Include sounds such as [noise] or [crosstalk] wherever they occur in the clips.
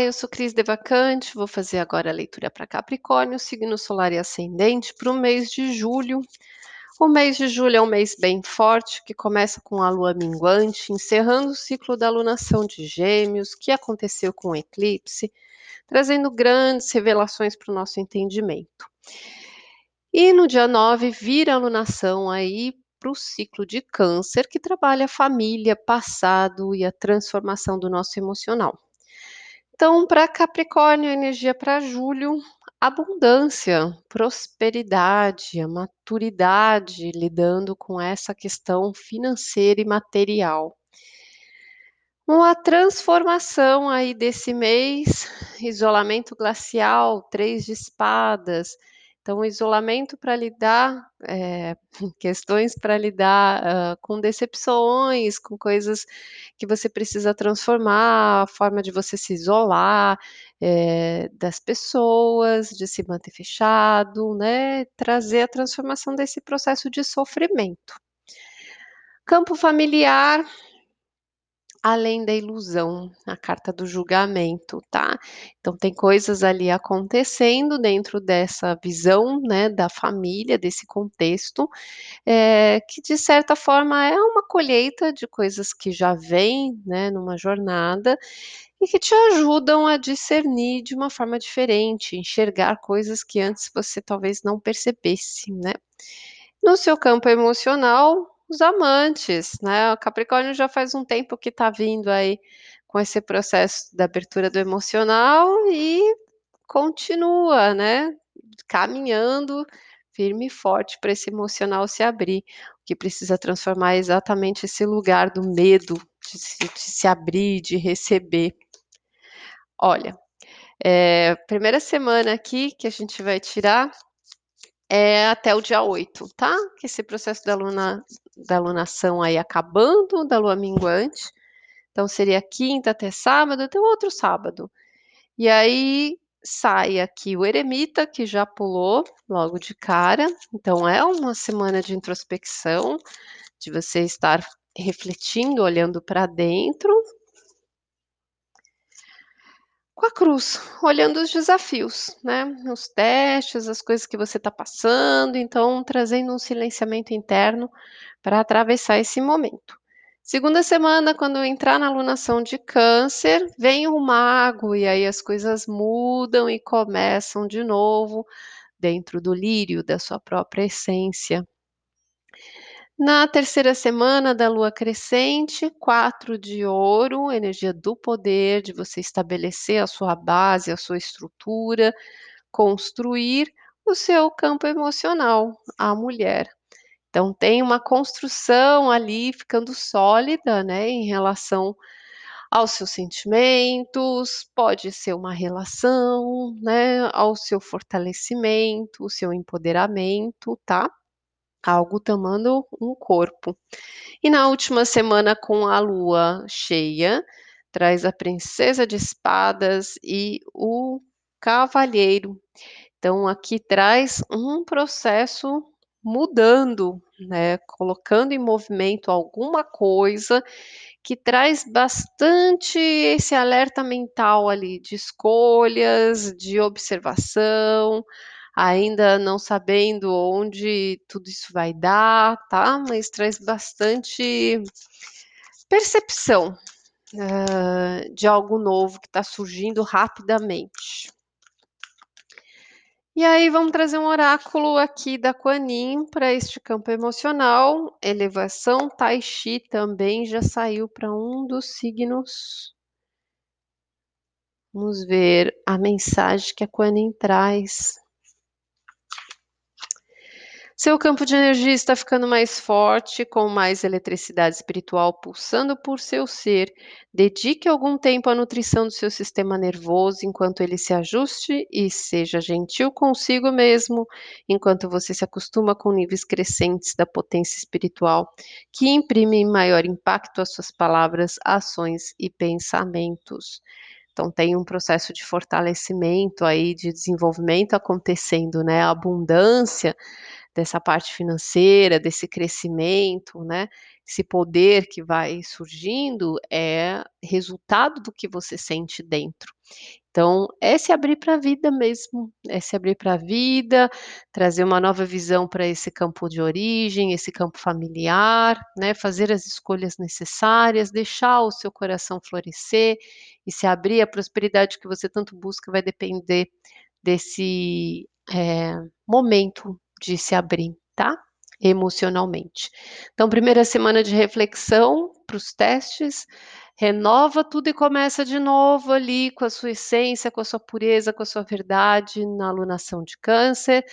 Eu sou Cris Devacante, vou fazer agora a leitura para Capricórnio, signo solar e ascendente, para o mês de julho. O mês de julho é um mês bem forte, que começa com a lua minguante, encerrando o ciclo da lunação de Gêmeos, que aconteceu com o eclipse, trazendo grandes revelações para o nosso entendimento. E no dia 9 vira a lunação aí para o ciclo de Câncer, que trabalha a família, passado e a transformação do nosso emocional. Então, para Capricórnio, energia para Julho, abundância, prosperidade, a maturidade, lidando com essa questão financeira e material. Uma transformação aí desse mês, isolamento glacial, três de espadas, então, isolamento para lidar, é, [laughs] questões para lidar uh, com decepções, com coisas que você precisa transformar, a forma de você se isolar é, das pessoas, de se manter fechado, né? Trazer a transformação desse processo de sofrimento. Campo familiar, além da ilusão, a carta do julgamento, tá? Então tem coisas ali acontecendo dentro dessa visão, né, da família, desse contexto, é, que de certa forma é uma colheita de coisas que já vem, né, numa jornada e que te ajudam a discernir de uma forma diferente, enxergar coisas que antes você talvez não percebesse, né? No seu campo emocional, os amantes, né? O Capricórnio já faz um tempo que está vindo aí com esse processo da abertura do emocional e continua, né? Caminhando firme e forte para esse emocional se abrir. O que precisa transformar exatamente esse lugar do medo de se, de se abrir, de receber. Olha, é, primeira semana aqui que a gente vai tirar é até o dia 8, tá? Que esse processo da, luna, da lunação aí acabando, da lua minguante. Então seria quinta até sábado, até o outro sábado. E aí sai aqui o eremita, que já pulou logo de cara. Então é uma semana de introspecção, de você estar refletindo, olhando para dentro, com a cruz, olhando os desafios, né? Os testes, as coisas que você está passando, então trazendo um silenciamento interno para atravessar esse momento. Segunda semana, quando entrar na alunação de câncer, vem o mago e aí as coisas mudam e começam de novo dentro do lírio da sua própria essência. Na terceira semana da lua crescente, quatro de ouro, energia do poder, de você estabelecer a sua base, a sua estrutura, construir o seu campo emocional, a mulher. Então, tem uma construção ali ficando sólida, né, em relação aos seus sentimentos, pode ser uma relação, né, ao seu fortalecimento, o seu empoderamento, tá? Algo tomando um corpo. E na última semana, com a lua cheia, traz a princesa de espadas e o cavalheiro. Então, aqui traz um processo mudando, né, colocando em movimento alguma coisa que traz bastante esse alerta mental ali de escolhas, de observação, ainda não sabendo onde tudo isso vai dar, tá? Mas traz bastante percepção uh, de algo novo que está surgindo rapidamente. E aí vamos trazer um oráculo aqui da Quanin para este campo emocional. Elevação Tai Chi também já saiu para um dos signos. Vamos ver a mensagem que a Quanin traz seu campo de energia está ficando mais forte, com mais eletricidade espiritual pulsando por seu ser. Dedique algum tempo à nutrição do seu sistema nervoso enquanto ele se ajuste e seja gentil consigo mesmo, enquanto você se acostuma com níveis crescentes da potência espiritual, que imprimem maior impacto às suas palavras, ações e pensamentos. Então tem um processo de fortalecimento aí, de desenvolvimento acontecendo, né? A abundância dessa parte financeira, desse crescimento, né, esse poder que vai surgindo, é resultado do que você sente dentro. Então, é se abrir para a vida mesmo, é se abrir para a vida, trazer uma nova visão para esse campo de origem, esse campo familiar, né, fazer as escolhas necessárias, deixar o seu coração florescer e se abrir, a prosperidade que você tanto busca vai depender desse, eh, momento de se abrir, tá, emocionalmente. Então, primeira semana de reflexão para os testes, renova tudo e começa de novo ali com a sua essência, com a sua pureza, com a sua verdade na alunação de câncer.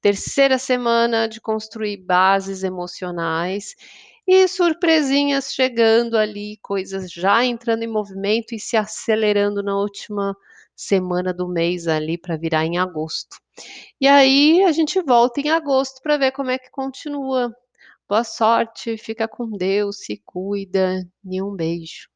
Terceira semana de construir bases emocionais e surpresinhas chegando ali, coisas já entrando em movimento e se acelerando na última semana do mês ali para virar em agosto. E aí a gente volta em agosto para ver como é que continua. Boa sorte, fica com Deus, se cuida e um beijo.